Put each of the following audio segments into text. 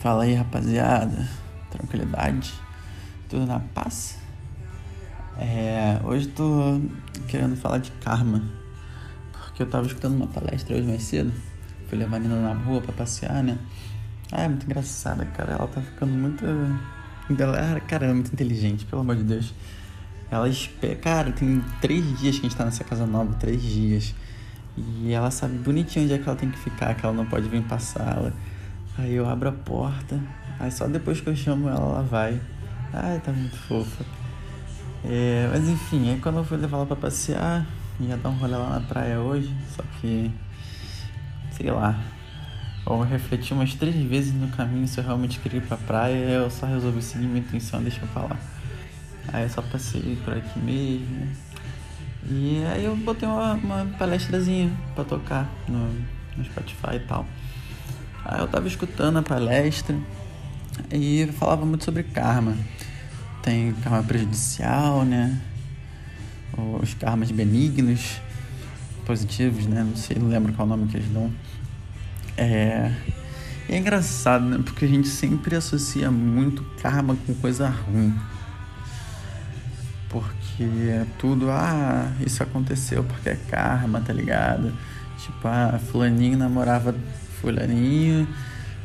Fala aí, rapaziada. Tranquilidade? Tudo na paz? É, hoje tô querendo falar de karma. Porque eu tava escutando uma palestra hoje mais cedo. Fui levar a Nina na rua pra passear, né? Ah, é muito engraçada, cara. Ela tá ficando muito. Ela, cara, é muito inteligente, pelo amor de Deus. Ela espera. Cara, tem três dias que a gente tá nessa casa nova, três dias. E ela sabe bonitinho onde é que ela tem que ficar, que ela não pode vir passar. Ela Aí eu abro a porta, aí só depois que eu chamo ela, ela vai. Ai, tá muito fofa. É, mas enfim, aí quando eu fui levar ela pra passear, ia dar um rolê lá na praia hoje, só que. sei lá. Eu refleti umas três vezes no caminho se eu realmente queria ir pra praia, eu só resolvi seguir minha intenção, deixa eu falar. Aí eu só passei por aqui mesmo. E aí eu botei uma, uma palestrazinha pra tocar no, no Spotify e tal. Aí eu tava escutando a palestra e falava muito sobre karma. Tem karma prejudicial, né? Os karmas benignos, positivos, né? Não sei, não lembro qual o nome que eles dão. É, é engraçado, né? Porque a gente sempre associa muito karma com coisa ruim. Porque é tudo, ah, isso aconteceu porque é karma, tá ligado? Tipo, ah, fulaninho namorava fulaninho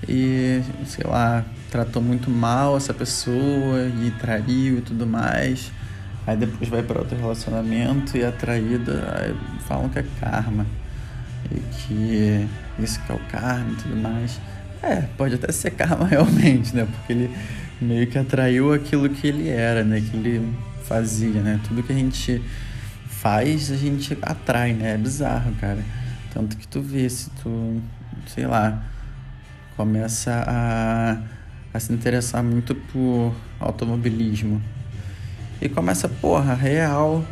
e, sei lá, tratou muito mal essa pessoa e traiu e tudo mais. Aí depois vai para outro relacionamento e a traída falam que é karma. E que isso que é o karma e tudo mais. É, pode até ser karma realmente, né? Porque ele meio que atraiu aquilo que ele era, né? Que ele fazia, né? Tudo que a gente faz, a gente atrai, né? É bizarro, cara. Tanto que tu vê, se tu sei lá, começa a, a se interessar muito por automobilismo. E começa, porra, real,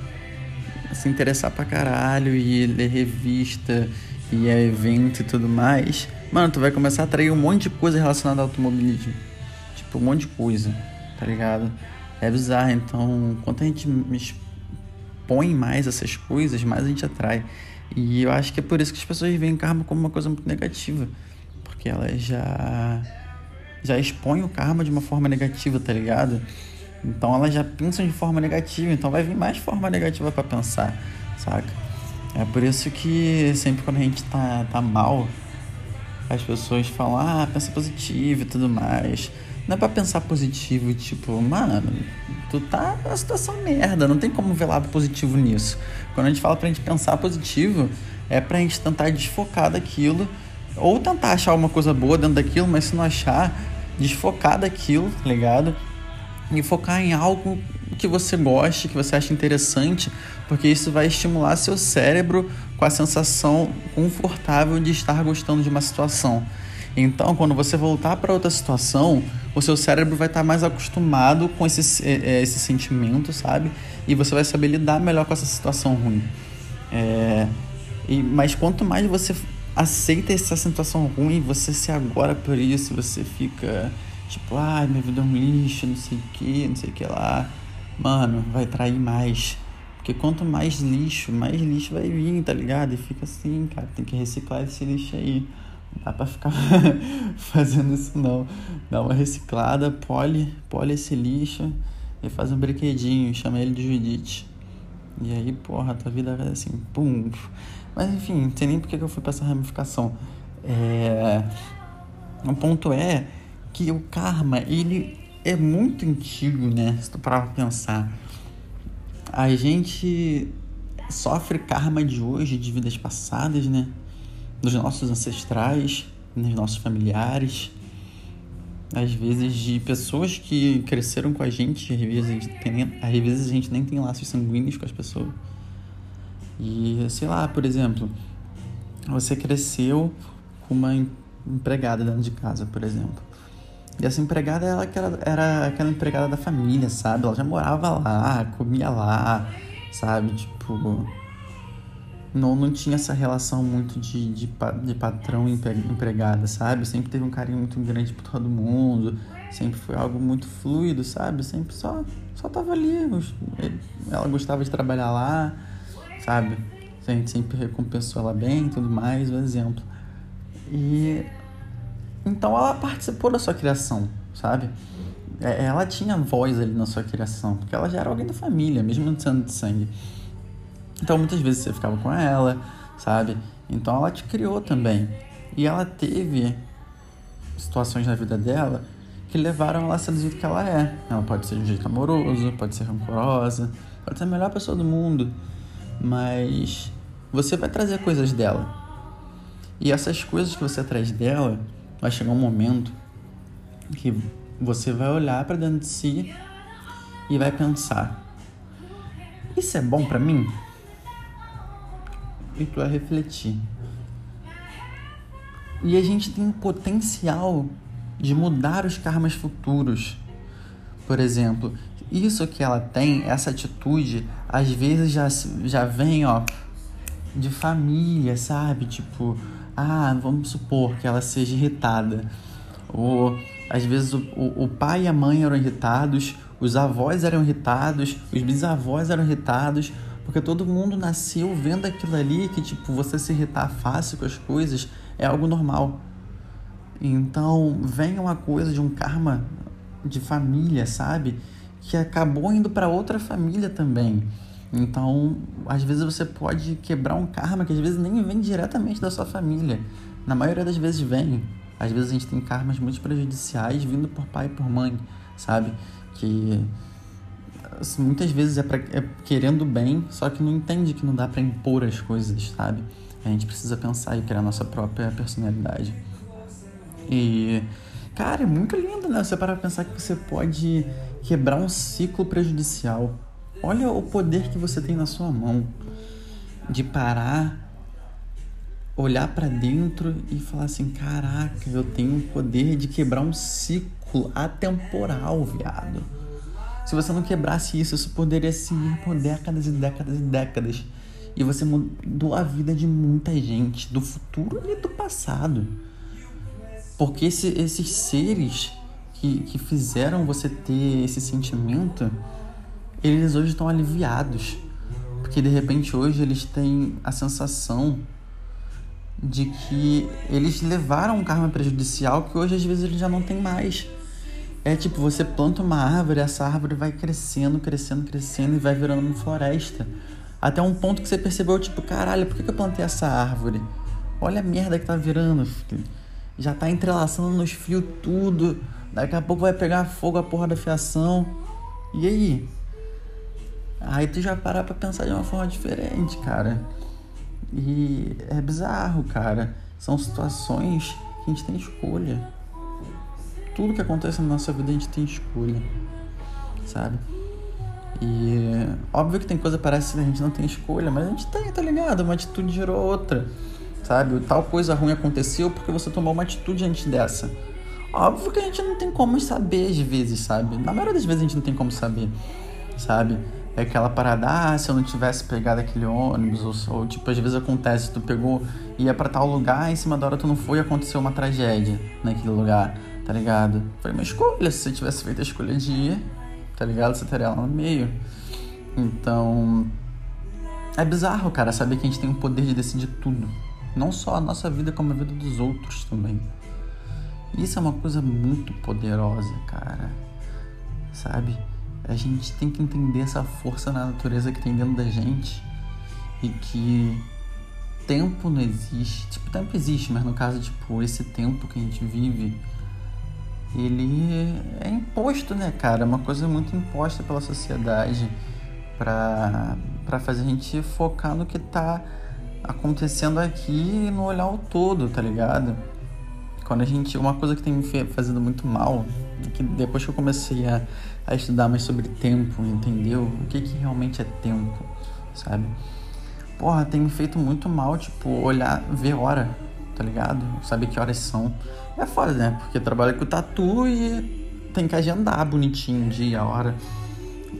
a se interessar pra caralho e ler revista e é evento e tudo mais. Mano, tu vai começar a atrair um monte de coisa relacionada ao automobilismo. Tipo, um monte de coisa, tá ligado? É bizarro, então, quanto a gente expõe mais essas coisas, mais a gente atrai. E eu acho que é por isso que as pessoas veem karma como uma coisa muito negativa. Porque elas já, já expõem o karma de uma forma negativa, tá ligado? Então elas já pensam de forma negativa, então vai vir mais forma negativa para pensar, saca? É por isso que sempre quando a gente tá, tá mal, as pessoas falam, ah, pensa positivo e tudo mais. Não é pra pensar positivo, tipo, mano, tu tá numa situação merda, não tem como ver lado positivo nisso. Quando a gente fala pra gente pensar positivo, é pra gente tentar desfocar daquilo, ou tentar achar uma coisa boa dentro daquilo, mas se não achar, desfocar daquilo, tá ligado? E focar em algo que você goste, que você acha interessante, porque isso vai estimular seu cérebro com a sensação confortável de estar gostando de uma situação. Então, quando você voltar para outra situação, o seu cérebro vai estar tá mais acostumado com esse, é, é, esse sentimento, sabe? E você vai saber lidar melhor com essa situação ruim. É, e, mas quanto mais você aceita essa situação ruim, você se agora por isso, você fica tipo, ai, ah, minha vida é um lixo, não sei o que, não sei o que lá. Mano, vai trair mais. Porque quanto mais lixo, mais lixo vai vir, tá ligado? E fica assim, cara, tem que reciclar esse lixo aí dá pra ficar fazendo isso não. Dá uma reciclada, pole, pole esse lixo e faz um brinquedinho, chama ele de Judite. E aí, porra, tua vida vai assim, pum. Mas enfim, não sei nem porque que eu fui pra essa ramificação. É... O ponto é que o karma, ele é muito antigo, né? Se tu parar pra pensar. A gente sofre karma de hoje, de vidas passadas, né? Dos nossos ancestrais, dos nossos familiares, às vezes de pessoas que cresceram com a gente, às vezes, a gente tem, às vezes a gente nem tem laços sanguíneos com as pessoas. E sei lá, por exemplo, você cresceu com uma empregada dentro de casa, por exemplo. E essa empregada ela era aquela empregada da família, sabe? Ela já morava lá, comia lá, sabe? Tipo, não, não tinha essa relação muito de, de, de patrão empregada, sabe? Sempre teve um carinho muito grande por todo mundo, sempre foi algo muito fluido, sabe? Sempre só, só tava ali. Ela gostava de trabalhar lá, sabe? A gente sempre recompensou ela bem tudo mais, um exemplo. E Então ela participou da sua criação, sabe? É, ela tinha voz ali na sua criação, porque ela já era alguém da família, mesmo não sendo de sangue. Então muitas vezes você ficava com ela, sabe? Então ela te criou também. E ela teve situações na vida dela que levaram ela a ser do jeito que ela é. Ela pode ser de um jeito amoroso, pode ser rancorosa, pode ser a melhor pessoa do mundo, mas você vai trazer coisas dela. E essas coisas que você traz dela, vai chegar um momento que você vai olhar para dentro de si e vai pensar: isso é bom para mim? E tu vai refletir. E a gente tem o potencial de mudar os karmas futuros. Por exemplo, isso que ela tem, essa atitude, às vezes já, já vem, ó, de família, sabe? Tipo, ah, vamos supor que ela seja irritada. Ou às vezes o, o pai e a mãe eram irritados, os avós eram irritados, os bisavós eram irritados, porque todo mundo nasceu vendo aquilo ali que, tipo, você se irritar fácil com as coisas é algo normal. Então, vem uma coisa de um karma de família, sabe? Que acabou indo para outra família também. Então, às vezes você pode quebrar um karma que às vezes nem vem diretamente da sua família. Na maioria das vezes vem. Às vezes a gente tem karmas muito prejudiciais vindo por pai e por mãe, sabe? Que assim, muitas vezes é, pra, é querendo bem, só que não entende que não dá para impor as coisas, sabe? A gente precisa pensar e criar nossa própria personalidade. E, cara, é muito lindo, né? Você para pensar que você pode quebrar um ciclo prejudicial. Olha o poder que você tem na sua mão de parar, olhar para dentro e falar assim: caraca, eu tenho o poder de quebrar um ciclo atemporal, viado. Se você não quebrasse isso, isso poderia se por décadas e décadas e décadas. E você mudou a vida de muita gente, do futuro e do passado. Porque esse, esses seres que, que fizeram você ter esse sentimento, eles hoje estão aliviados. Porque de repente hoje eles têm a sensação de que eles levaram um karma prejudicial que hoje às vezes eles já não tem mais. É tipo, você planta uma árvore, essa árvore vai crescendo, crescendo, crescendo e vai virando uma floresta. Até um ponto que você percebeu, tipo, caralho, por que eu plantei essa árvore? Olha a merda que tá virando, já tá entrelaçando nos fios tudo. Daqui a pouco vai pegar fogo a porra da fiação. E aí? Aí tu já parar pra pensar de uma forma diferente, cara. E é bizarro, cara. São situações que a gente tem escolha. Tudo que acontece na nossa vida a gente tem escolha, sabe? E óbvio que tem coisa que parece que a gente não tem escolha, mas a gente tem, tá ligado? Uma atitude gerou outra sabe? Tal coisa ruim aconteceu porque você tomou uma atitude antes dessa. Óbvio que a gente não tem como saber às vezes, sabe? Na maioria das vezes a gente não tem como saber, sabe? É aquela parada, ah, se eu não tivesse pegado aquele ônibus, ou, ou tipo, às vezes acontece, tu pegou, ia para tal lugar, em cima da hora tu não foi aconteceu uma tragédia naquele lugar, tá ligado? Foi uma escolha, se você tivesse feito a escolha de ir, tá ligado? Você estaria lá no meio. Então, é bizarro, cara, saber que a gente tem o poder de decidir tudo, não só a nossa vida, como a vida dos outros também. Isso é uma coisa muito poderosa, cara. Sabe? A gente tem que entender essa força na natureza que tem dentro da gente e que tempo não existe. Tipo, tempo existe, mas no caso, tipo, esse tempo que a gente vive, ele é imposto, né, cara? É uma coisa muito imposta pela sociedade para fazer a gente focar no que tá acontecendo aqui no olhar o todo, tá ligado? Quando a gente. Uma coisa que tem me fazendo muito mal, é que depois que eu comecei a, a estudar mais sobre tempo, entendeu? O que, que realmente é tempo, sabe? Porra, tem me feito muito mal, tipo, olhar, ver hora, tá ligado? Saber que horas são. É foda, né? Porque trabalho com tatu e tem que agendar bonitinho dia, hora.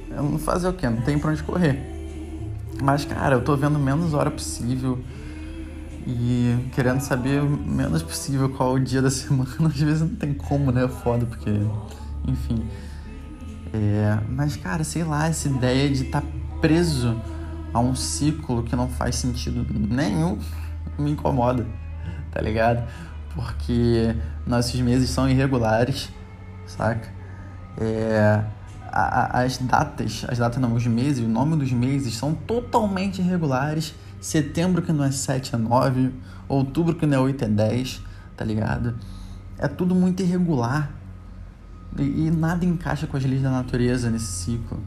Eu não fazer o quê? Não tem pra onde correr. Mas, cara, eu tô vendo menos hora possível e querendo saber menos possível qual o dia da semana. Às vezes não tem como, né? É foda, porque, enfim. É, mas, cara, sei lá, essa ideia de estar tá preso a um ciclo que não faz sentido nenhum me incomoda, tá ligado? Porque nossos meses são irregulares, saca? É, a, a, as datas, as datas não, os meses, o nome dos meses são totalmente irregulares. Setembro que não é 7 é 9, outubro que não é 8 é 10, tá ligado? É tudo muito irregular. E, e nada encaixa com as leis da natureza nesse ciclo,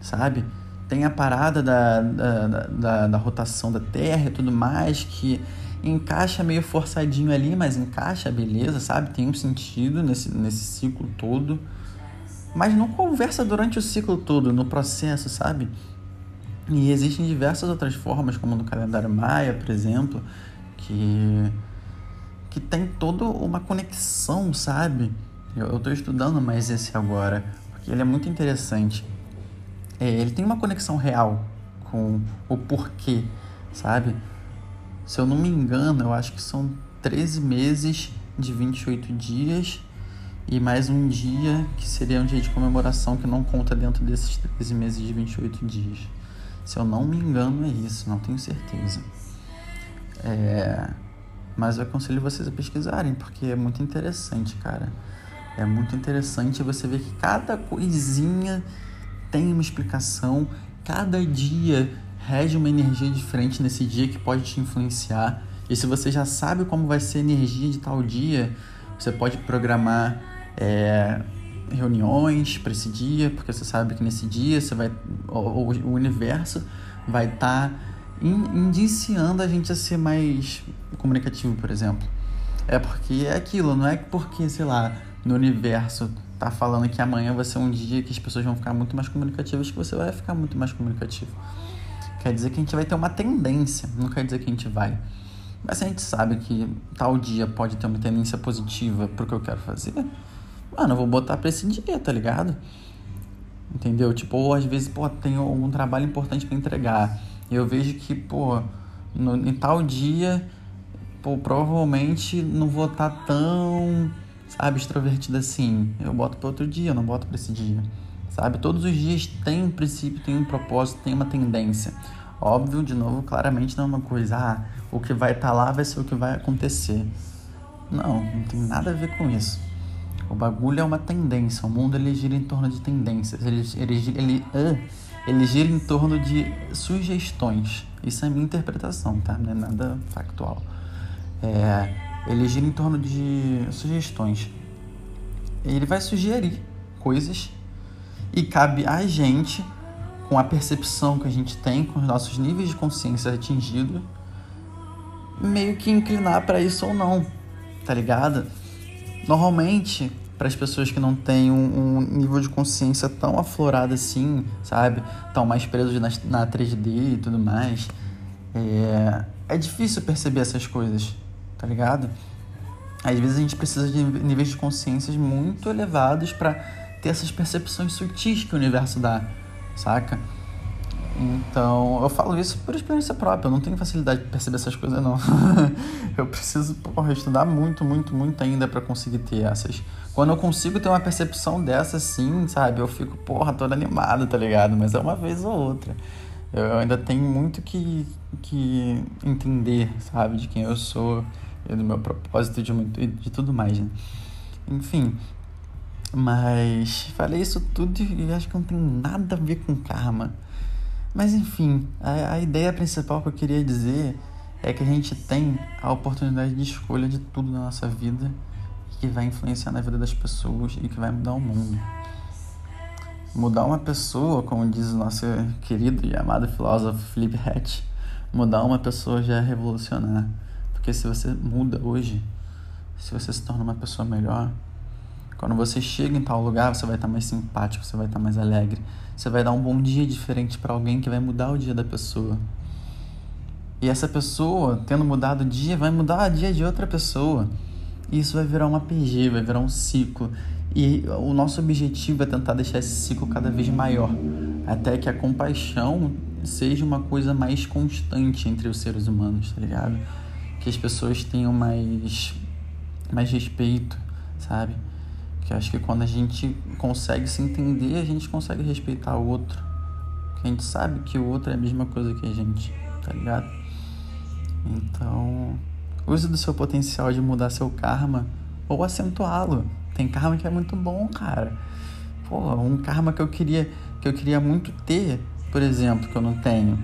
sabe? Tem a parada da, da, da, da rotação da Terra e tudo mais, que encaixa meio forçadinho ali, mas encaixa, beleza, sabe? Tem um sentido nesse, nesse ciclo todo. Mas não conversa durante o ciclo todo, no processo, sabe? E existem diversas outras formas, como no calendário Maia, por exemplo, que, que tem toda uma conexão, sabe? Eu estou estudando mais esse agora, porque ele é muito interessante. É, ele tem uma conexão real com o porquê, sabe? Se eu não me engano, eu acho que são 13 meses de 28 dias e mais um dia que seria um dia de comemoração que não conta dentro desses 13 meses de 28 dias. Se eu não me engano, é isso, não tenho certeza. É... Mas eu aconselho vocês a pesquisarem, porque é muito interessante, cara. É muito interessante você ver que cada coisinha tem uma explicação, cada dia rege uma energia diferente nesse dia que pode te influenciar. E se você já sabe como vai ser a energia de tal dia, você pode programar é, reuniões para esse dia, porque você sabe que nesse dia você vai, o, o universo vai estar tá indiciando a gente a ser mais comunicativo, por exemplo. É porque é aquilo, não é porque, sei lá, no universo tá falando que amanhã vai ser um dia que as pessoas vão ficar muito mais comunicativas que você vai ficar muito mais comunicativo. Quer dizer que a gente vai ter uma tendência, não quer dizer que a gente vai. Mas se a gente sabe que tal dia pode ter uma tendência positiva pro que eu quero fazer, mano, eu vou botar pra esse dia, tá ligado? Entendeu? Tipo, ou às vezes, pô, tem algum trabalho importante para entregar. E eu vejo que, pô, no, em tal dia, pô, provavelmente não vou estar tá tão, sabe, extrovertido assim. Eu boto para outro dia, eu não boto para esse dia sabe? Todos os dias tem um princípio, tem um propósito, tem uma tendência. Óbvio, de novo, claramente não é uma coisa, ah, o que vai estar tá lá vai ser o que vai acontecer. Não, não tem nada a ver com isso. O bagulho é uma tendência, o mundo ele gira em torno de tendências, ele, ele, ele, ele gira em torno de sugestões. Isso é minha interpretação, tá? Não é nada factual. É, ele gira em torno de sugestões. Ele vai sugerir coisas e cabe a gente, com a percepção que a gente tem, com os nossos níveis de consciência atingidos, meio que inclinar para isso ou não, tá ligado? Normalmente, para as pessoas que não têm um, um, nível de consciência tão aflorado assim, sabe? Estão mais presos na, na 3D e tudo mais, é, é difícil perceber essas coisas, tá ligado? Às vezes a gente precisa de níveis de consciência muito elevados para ter essas percepções sutis que o universo dá, saca? Então, eu falo isso por experiência própria, eu não tenho facilidade de perceber essas coisas, não. eu preciso, porra, estudar muito, muito, muito ainda para conseguir ter essas. Quando eu consigo ter uma percepção dessa, assim, sabe, eu fico, porra, todo animado, tá ligado? Mas é uma vez ou outra. Eu ainda tenho muito que, que entender, sabe, de quem eu sou e do meu propósito de, muito, de tudo mais, né? Enfim, mas falei isso tudo e acho que não tem nada a ver com karma. Mas enfim, a, a ideia principal que eu queria dizer é que a gente tem a oportunidade de escolha de tudo na nossa vida que vai influenciar na vida das pessoas e que vai mudar o mundo. Mudar uma pessoa, como diz o nosso querido e amado filósofo Philip Hatch, mudar uma pessoa já é revolucionar. Porque se você muda hoje, se você se torna uma pessoa melhor, quando você chega em tal lugar, você vai estar mais simpático, você vai estar mais alegre. Você vai dar um bom dia diferente para alguém que vai mudar o dia da pessoa. E essa pessoa, tendo mudado o dia, vai mudar o dia de outra pessoa. E isso vai virar uma PG, vai virar um ciclo. E o nosso objetivo é tentar deixar esse ciclo cada vez maior, até que a compaixão seja uma coisa mais constante entre os seres humanos, tá ligado? Que as pessoas tenham mais mais respeito, sabe? Que acho que quando a gente consegue se entender, a gente consegue respeitar o outro. Que a gente sabe que o outro é a mesma coisa que a gente, tá ligado? Então, Use do seu potencial de mudar seu karma ou acentuá-lo. Tem karma que é muito bom, cara. Pô, um karma que eu queria que eu queria muito ter, por exemplo, que eu não tenho,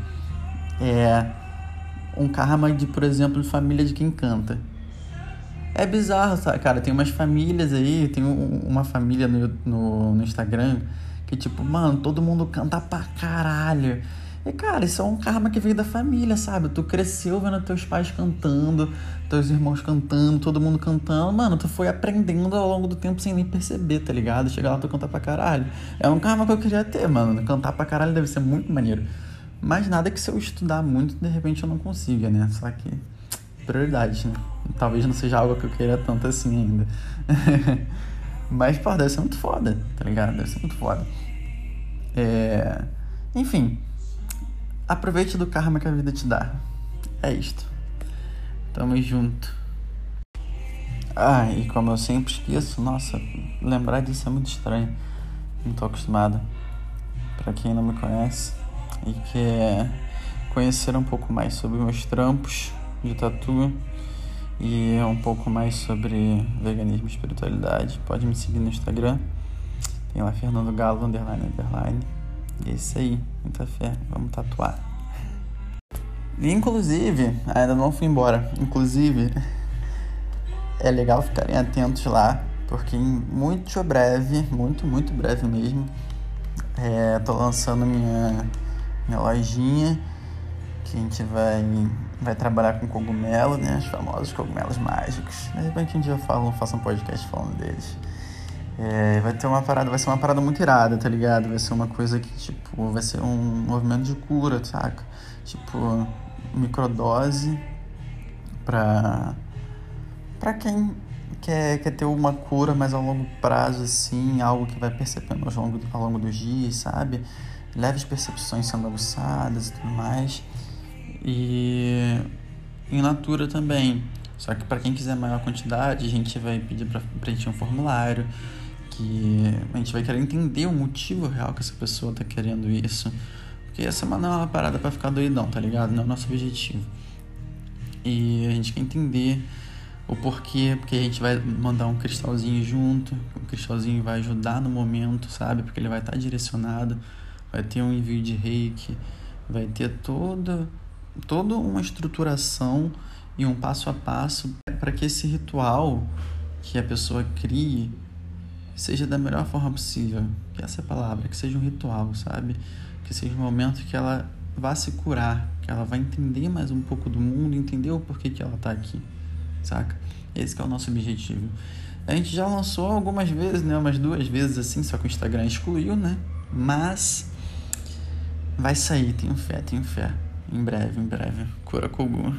é um karma de, por exemplo, família de quem canta. É bizarro, sabe? cara. Tem umas famílias aí, tem uma família no, no, no Instagram que, tipo, mano, todo mundo canta pra caralho. E, cara, isso é um karma que veio da família, sabe? Tu cresceu vendo teus pais cantando, teus irmãos cantando, todo mundo cantando. Mano, tu foi aprendendo ao longo do tempo sem nem perceber, tá ligado? Chegar lá tu cantar pra caralho. É um karma que eu queria ter, mano. Cantar pra caralho deve ser muito maneiro. Mas nada que se eu estudar muito, de repente eu não consiga, né? Só que prioridade, né? Talvez não seja algo que eu queira tanto assim ainda. Mas, pô, deve ser muito foda, tá ligado? Deve ser muito foda. É... Enfim, aproveite do karma que a vida te dá. É isto. Tamo junto. Ah, e como eu sempre esqueço, nossa, lembrar disso é muito estranho. Não tô acostumado. Pra quem não me conhece e quer conhecer um pouco mais sobre meus trampos de tatu e um pouco mais sobre veganismo e espiritualidade, pode me seguir no Instagram. Tem lá Fernando Galo, underline, underline. E é isso aí, muita fé, vamos tatuar. E, inclusive, ainda não fui embora. Inclusive, é legal ficarem atentos lá, porque muito breve, muito, muito breve mesmo, é, tô lançando minha, minha lojinha que a gente vai, vai trabalhar com cogumelo, né? Os famosos cogumelos mágicos. De repente um dia eu falo, faço um podcast falando deles. É, vai ter uma parada, vai ser uma parada muito irada, tá ligado? Vai ser uma coisa que, tipo, vai ser um movimento de cura, saca? Tipo, microdose pra, pra quem quer, quer ter uma cura, mas a longo prazo, assim, algo que vai percebendo ao longo, ao longo dos dias, sabe? Leves percepções sendo aguçadas e tudo mais. E em natura também. Só que para quem quiser maior quantidade, a gente vai pedir para preencher um formulário que a gente vai querer entender o motivo real que essa pessoa tá querendo isso. Porque essa não é uma parada para ficar doidão, tá ligado? Não é o nosso objetivo. E a gente quer entender o porquê, porque a gente vai mandar um cristalzinho junto, o cristalzinho vai ajudar no momento, sabe? Porque ele vai estar tá direcionado, vai ter um envio de reiki, vai ter toda toda uma estruturação e um passo a passo para que esse ritual que a pessoa crie seja da melhor forma possível. Que essa é palavra, que seja um ritual, sabe? Que seja um momento que ela vá se curar, que ela vá entender mais um pouco do mundo, entender o porquê que ela está aqui, saca? Esse é o nosso objetivo. A gente já lançou algumas vezes, né? Umas duas vezes assim, só que o Instagram excluiu, né? Mas vai sair, tenho fé, tenho fé. Em breve, em breve. Cura Kogu.